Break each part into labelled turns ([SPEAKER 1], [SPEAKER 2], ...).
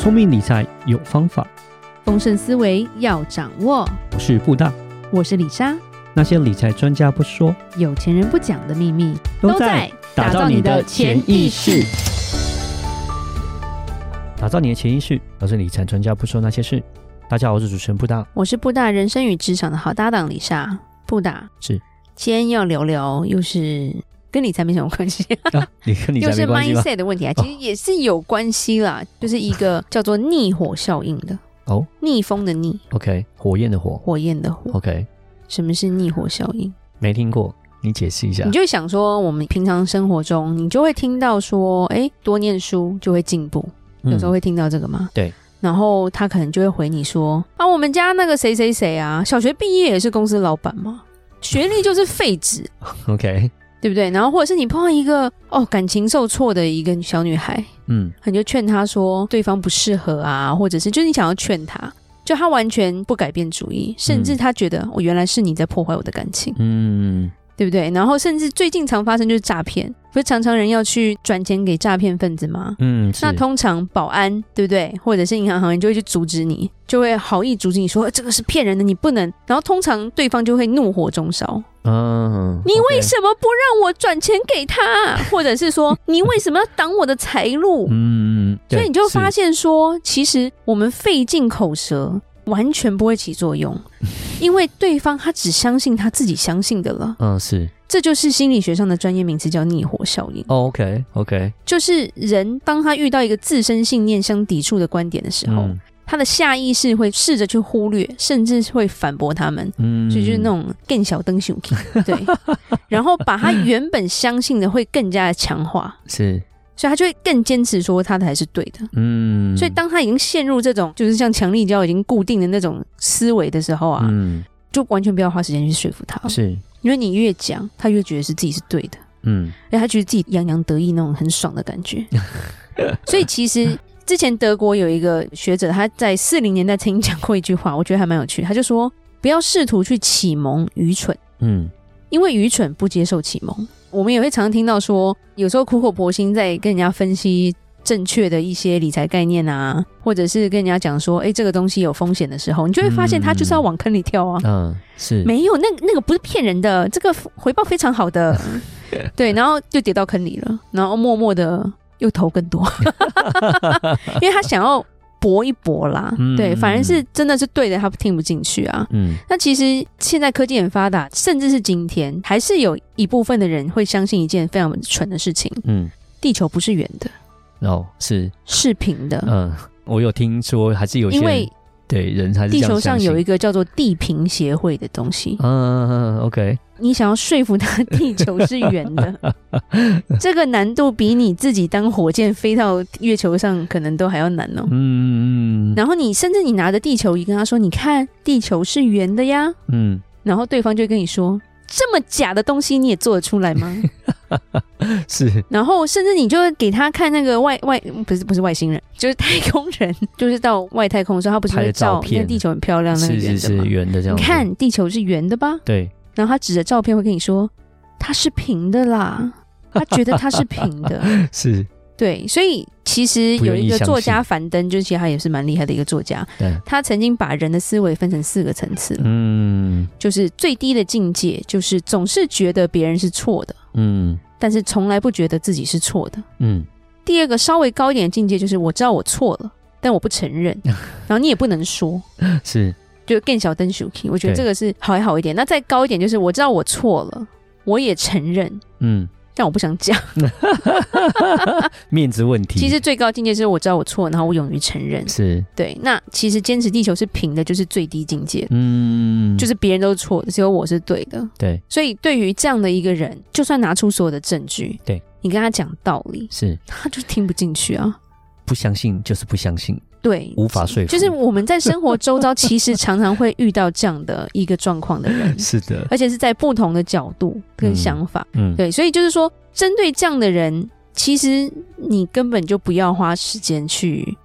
[SPEAKER 1] 聪明理财有方法，
[SPEAKER 2] 丰盛思维要掌握。
[SPEAKER 1] 我是布大，
[SPEAKER 2] 我是李莎。
[SPEAKER 1] 那些理财专家不说，
[SPEAKER 2] 有钱人不讲的秘密，
[SPEAKER 1] 都在打造你的潜意识。打造你的潜意识，我是理财专家不说那些事。大家好，我是主持人布大，
[SPEAKER 2] 我是布大人生与职场的好搭档李莎。布大
[SPEAKER 1] 是，
[SPEAKER 2] 今天要聊聊，又是。跟理财没什么关系，
[SPEAKER 1] 啊，你跟理财没关系？
[SPEAKER 2] 就是 mindset 的问题啊，其实也是有关系啦，哦、就是一个叫做逆火效应的。哦，逆风的逆
[SPEAKER 1] ，OK，火焰的火，
[SPEAKER 2] 火焰的火
[SPEAKER 1] ，OK，
[SPEAKER 2] 什么是逆火效应？
[SPEAKER 1] 没听过，你解释一下。
[SPEAKER 2] 你就想说，我们平常生活中，你就会听到说，哎，多念书就会进步，有时候会听到这个吗？
[SPEAKER 1] 嗯、对。
[SPEAKER 2] 然后他可能就会回你说，啊，我们家那个谁谁谁啊，小学毕业也是公司老板嘛，学历就是废纸，
[SPEAKER 1] OK。
[SPEAKER 2] 对不对？然后或者是你碰到一个哦感情受挫的一个小女孩，嗯，你就劝她说对方不适合啊，或者是就是你想要劝她，就她完全不改变主意，甚至她觉得我、嗯哦、原来是你在破坏我的感情，嗯，对不对？然后甚至最近常发生就是诈骗，不是常常人要去转钱给诈骗分子吗？嗯，那通常保安对不对？或者是银行行员就会去阻止你，就会好意阻止你说这个是骗人的，你不能。然后通常对方就会怒火中烧。嗯，你为什么不让我转钱给他？或者是说，你为什么要挡我的财路？嗯，所以你就发现说，其实我们费尽口舌，完全不会起作用，因为对方他只相信他自己相信的了。嗯，是，这就是心理学上的专业名词，叫逆火效应。OK，OK，就是人当他遇到一个自身信念相抵触的观点的时候。他的下意识会试着去忽略，甚至会反驳他们，嗯，所以就是那种更小灯熊，对，然后把他原本相信的会更加的强化，是，所以他就会更坚持说他的才是对的，嗯，所以当他已经陷入这种就是像强力胶已经固定的那种思维的时候啊，嗯，就完全不要花时间去说服他，是，因为你越讲，他越觉得是自己是对的，嗯，而他觉得自己洋洋得意那种很爽的感觉，所以其实。之前德国有一个学者，他在四零年代曾经讲过一句话，我觉得还蛮有趣。他就说：“不要试图去启蒙愚蠢，嗯，因为愚蠢不接受启蒙。”我们也会常常听到说，有时候苦口婆心在跟人家分析正确的一些理财概念啊，或者是跟人家讲说：“哎，这个东西有风险的时候，你就会发现他就是要往坑里跳啊。”嗯，是没有那那个不是骗人的，这个回报非常好的，对，然后就跌到坑里了，然后默默的。又投更多，因为他想要搏一搏啦。嗯、对，反而是真的是对的，他听不进去啊。嗯，那其实现在科技很发达，甚至是今天，还是有一部分的人会相信一件非常蠢的事情。嗯，地球不是圆的，哦，是是平的。嗯，我有听说，还是有些因为。对，人还是地球上有一个叫做地平协会的东西。嗯，OK。你想要说服他地球是圆的，这个难度比你自己当火箭飞到月球上可能都还要难哦。嗯嗯，然后你甚至你拿着地球仪跟他说：“你看，地球是圆的呀。”嗯，然后对方就跟你说。这么假的东西你也做得出来吗？是，然后甚至你就会给他看那个外外不是不是外星人，就是太空人，就是到外太空的时候，他不是会照片，地球很漂亮，那个圆的吗？是是是圆的这样。你看地球是圆的吧？对。然后他指着照片会跟你说，它是平的啦，他觉得它是平的，是。对，所以其实有一个作家樊登，就其实他也是蛮厉害的一个作家。对，他曾经把人的思维分成四个层次。嗯，就是最低的境界，就是总是觉得别人是错的。嗯，但是从来不觉得自己是错的。嗯，第二个稍微高一点的境界，就是我知道我错了，但我不承认。然后你也不能说，是就更小灯 shuki。我觉得这个是好还好一点。那再高一点，就是我知道我错了，我也承认。嗯。但我不想讲 面子问题。其实最高境界是我知道我错，然后我勇于承认。是对。那其实坚持地球是平的，就是最低境界。嗯，就是别人都是错的，只有我是对的。对。所以对于这样的一个人，就算拿出所有的证据，对你跟他讲道理，是他就听不进去啊。不相信就是不相信。对，无法说服。就是我们在生活周遭，其实常常会遇到这样的一个状况的人。是的，而且是在不同的角度跟想法。嗯，对，所以就是说，针对这样的人，其实你根本就不要花时间去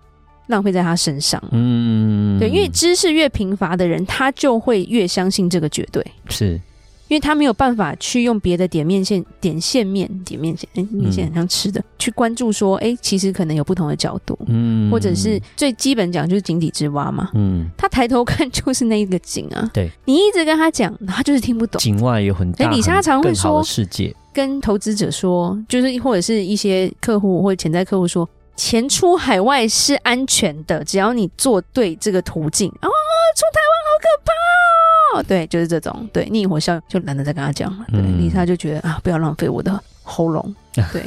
[SPEAKER 2] 浪费在他身上。嗯，对，因为知识越贫乏的人，他就会越相信这个绝对。是，因为他没有办法去用别的点面线、点线面、点面线，哎，面线很像吃的，嗯、去关注说，哎，其实可能有不同的角度，嗯，或者是最基本讲就是井底之蛙嘛，嗯，他抬头看就是那一个井啊，
[SPEAKER 1] 对，
[SPEAKER 2] 你一直跟他讲，他就是听不懂，
[SPEAKER 1] 井外有很大、
[SPEAKER 2] 李莎常会说
[SPEAKER 1] 世界，
[SPEAKER 2] 跟投资者说，就是或者是一些客户或者潜在客户说，钱出海外是安全的，只要你做对这个途径。啊，出台湾好可怕。哦，对，就是这种，对，逆火效应就懒得再跟他讲了。对，丽莎、嗯、就觉得啊，不要浪费我的喉咙，对，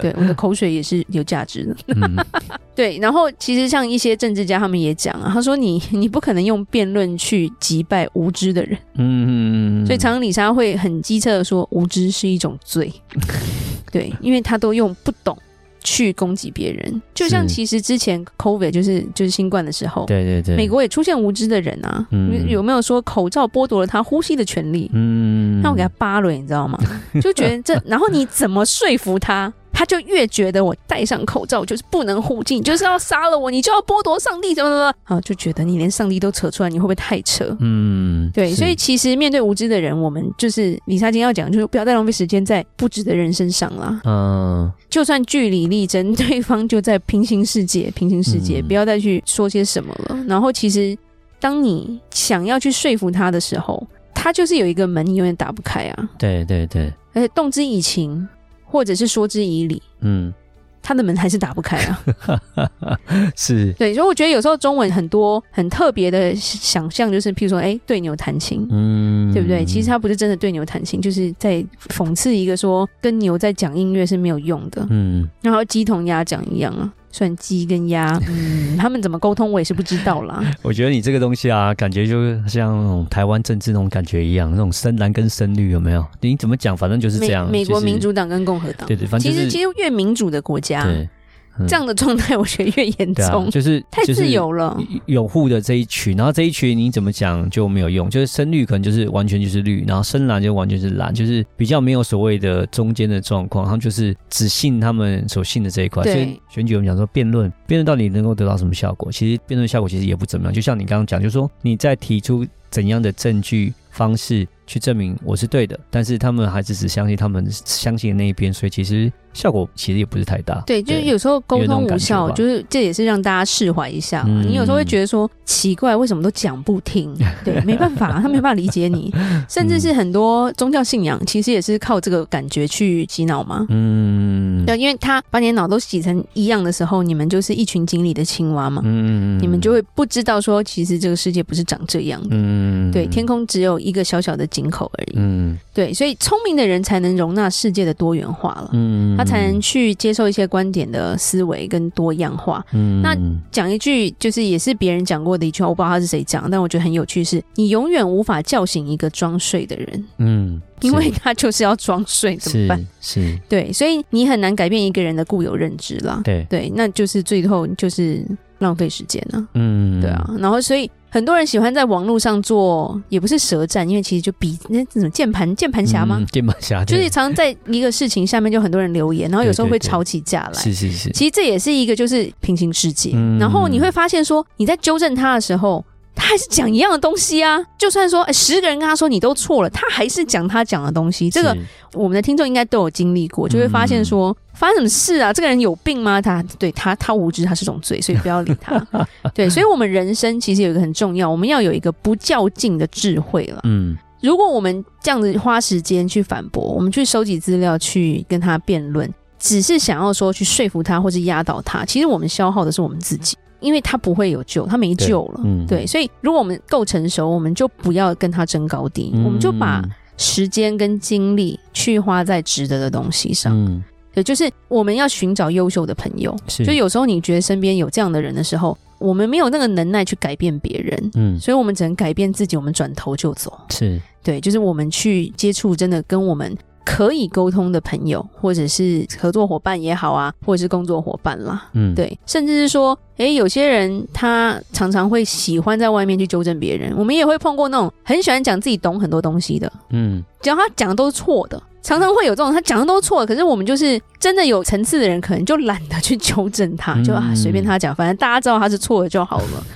[SPEAKER 2] 对，我的口水也是有价值的。嗯、对，然后其实像一些政治家他们也讲啊，他说你你不可能用辩论去击败无知的人。嗯，所以常常丽莎会很机车的说，无知是一种罪。对，因为他都用不懂。去攻击别人，就像其实之前 COVID 就是就是新冠的时候，
[SPEAKER 1] 对对对，
[SPEAKER 2] 美国也出现无知的人啊，嗯、有没有说口罩剥夺了他呼吸的权利？嗯，那我给他扒了，你知道吗？就觉得这，然后你怎么说服他？他就越觉得我戴上口罩就是不能护镜，就是要杀了我，你就要剥夺上帝怎么怎么啊？就觉得你连上帝都扯出来，你会不会太扯？嗯，对，所以其实面对无知的人，我们就是李莎今天要讲，就是不要再浪费时间在不值得人身上了。嗯，就算据理力争，对方就在平行世界，平行世界，嗯、不要再去说些什么了。然后，其实当你想要去说服他的时候，他就是有一个门，你永远打不开啊。
[SPEAKER 1] 对对对，
[SPEAKER 2] 而且动之以情。或者是说之以理，嗯，他的门还是打不开啊。
[SPEAKER 1] 是，
[SPEAKER 2] 对，所以我觉得有时候中文很多很特别的想象，就是譬如说，哎，对牛弹琴，嗯，对不对？其实他不是真的对牛弹琴，就是在讽刺一个说跟牛在讲音乐是没有用的，嗯，然后鸡同鸭讲一样啊。算鸡跟鸭，嗯，他们怎么沟通我也是不知道啦。
[SPEAKER 1] 我觉得你这个东西啊，感觉就像那种台湾政治那种感觉一样，那种深蓝跟深绿有没有？你怎么讲，反正就是这样。
[SPEAKER 2] 美，美国民主党跟共和党，
[SPEAKER 1] 对对，反正、就是、
[SPEAKER 2] 其实其实越民主的国家。对这样的状态，我觉得越严重，
[SPEAKER 1] 啊，就是
[SPEAKER 2] 太自由了。
[SPEAKER 1] 有护的这一群，然后这一群你怎么讲就没有用，就是深绿可能就是完全就是绿，然后深蓝就完全是蓝，就是比较没有所谓的中间的状况，然后就是只信他们所信的这一块。所以选举我们讲说辩论，辩论到底能够得到什么效果？其实辩论效果其实也不怎么样。就像你刚刚讲，就是说你在提出怎样的证据方式。去证明我是对的，但是他们还是只相信他们相信的那一边，所以其实效果其实也不是太大。
[SPEAKER 2] 对，就是有时候沟通无效，就是这也是让大家释怀一下。嗯、你有时候会觉得说奇怪，为什么都讲不听？对，没办法，他没办法理解你。甚至是很多宗教信仰，其实也是靠这个感觉去洗脑嘛。嗯，对，因为他把你的脑都洗成一样的时候，你们就是一群井里的青蛙嘛。嗯，你们就会不知道说，其实这个世界不是长这样的。嗯，对，天空只有一个小小的。井口而已，嗯，对，所以聪明的人才能容纳世界的多元化了，嗯，他才能去接受一些观点的思维跟多样化，嗯，那讲一句就是也是别人讲过的一句话，我不知道他是谁讲，但我觉得很有趣是，是你永远无法叫醒一个装睡的人，嗯，因为他就是要装睡，怎么办？是，是。对，所以你很难改变一个人的固有认知啦，对，对，那就是最后就是浪费时间了，嗯，对啊，然后所以。很多人喜欢在网络上做，也不是舌战，因为其实就比那什么键盘键盘侠吗？
[SPEAKER 1] 键盘侠
[SPEAKER 2] 就是常常在一个事情下面就很多人留言，然后有时候会吵起架来。
[SPEAKER 1] 是是是，
[SPEAKER 2] 其实这也是一个就是平行世界。嗯、然后你会发现说，你在纠正他的时候。他还是讲一样的东西啊，就算说、欸、十个人跟他说你都错了，他还是讲他讲的东西。这个我们的听众应该都有经历过，就会发现说发生什么事啊？这个人有病吗？他对他他无知，他是种罪，所以 不要理他。对，所以我们人生其实有一个很重要，我们要有一个不较劲的智慧了。嗯，如果我们这样子花时间去反驳，我们去收集资料，去跟他辩论，只是想要说去说服他或是压倒他，其实我们消耗的是我们自己。因为他不会有救，他没救了。对，嗯、对，所以如果我们够成熟，我们就不要跟他争高低，嗯、我们就把时间跟精力去花在值得的东西上。嗯，对，就是我们要寻找优秀的朋友。是，就有时候你觉得身边有这样的人的时候，我们没有那个能耐去改变别人。嗯，所以我们只能改变自己，我们转头就走。是，对，就是我们去接触真的跟我们。可以沟通的朋友，或者是合作伙伴也好啊，或者是工作伙伴啦，嗯，对，甚至是说，诶，有些人他常常会喜欢在外面去纠正别人，我们也会碰过那种很喜欢讲自己懂很多东西的，嗯，只要他讲的都是错的。常常会有这种他讲的都错，可是我们就是真的有层次的人，可能就懒得去纠正他，就啊随便他讲，反正大家知道他是错的就好了。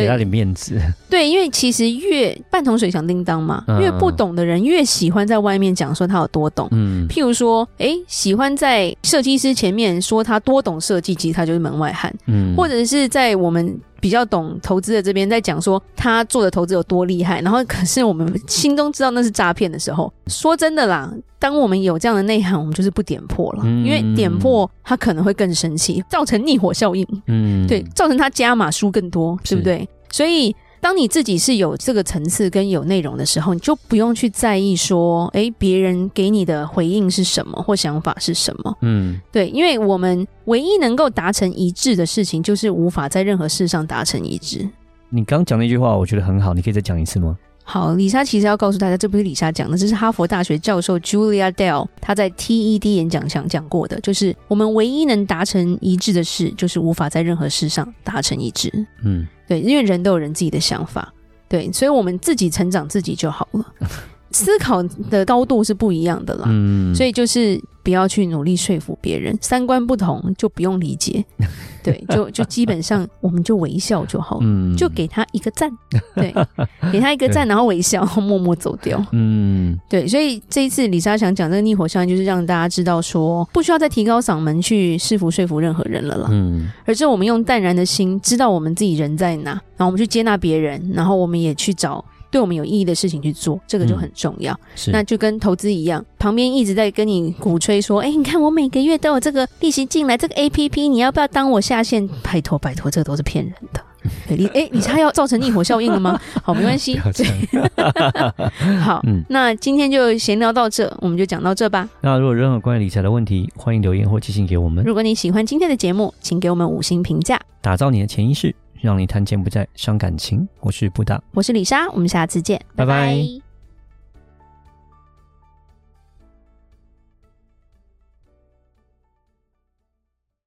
[SPEAKER 1] 给他点面子。
[SPEAKER 2] 对，因为其实越半桶水响叮当嘛，越不懂的人越喜欢在外面讲说他有多懂。嗯，譬如说，哎，喜欢在设计师前面说他多懂设计，其实他就是门外汉。嗯，或者是在我们。比较懂投资的这边在讲说他做的投资有多厉害，然后可是我们心中知道那是诈骗的时候，说真的啦，当我们有这样的内涵，我们就是不点破了，因为点破他可能会更生气，造成逆火效应，嗯，对，造成他加码输更多，对不对？所以。当你自己是有这个层次跟有内容的时候，你就不用去在意说，诶，别人给你的回应是什么或想法是什么。嗯，对，因为我们唯一能够达成一致的事情，就是无法在任何事上达成一致。
[SPEAKER 1] 你刚讲那句话，我觉得很好，你可以再讲一次吗？
[SPEAKER 2] 好，李莎其实要告诉大家，这不是李莎讲的，这是哈佛大学教授 Julia Dell 他在 TED 演讲上讲过的，就是我们唯一能达成一致的事，就是无法在任何事上达成一致。嗯，对，因为人都有人自己的想法，对，所以我们自己成长自己就好了。思考的高度是不一样的啦，嗯，所以就是不要去努力说服别人，三观不同就不用理解，对，就就基本上我们就微笑就好了，嗯，就给他一个赞，对，给他一个赞，然后微笑，默默走掉，嗯，对，所以这一次李莎想讲这个逆火效应，就是让大家知道说，不需要再提高嗓门去试服说服任何人了啦，嗯，而是我们用淡然的心，知道我们自己人在哪，然后我们去接纳别人，然后我们也去找。对我们有意义的事情去做，这个就很重要。嗯、是，那就跟投资一样，旁边一直在跟你鼓吹说：“哎，你看我每个月都有这个利息进来，这个 APP 你要不要当我下线？拜托拜托，这个都是骗人的。对”你哎，你猜要造成逆火效应了吗？好，没关系。好，嗯，那今天就闲聊到这，我们就讲到这吧。
[SPEAKER 1] 那如果任何关于理财的问题，欢迎留言或寄信给我们。
[SPEAKER 2] 如果你喜欢今天的节目，请给我们五星评价，
[SPEAKER 1] 打造你的潜意识。让你谈钱不再伤感情。我是布达，
[SPEAKER 2] 我是李莎，我们下次见，拜拜。拜拜。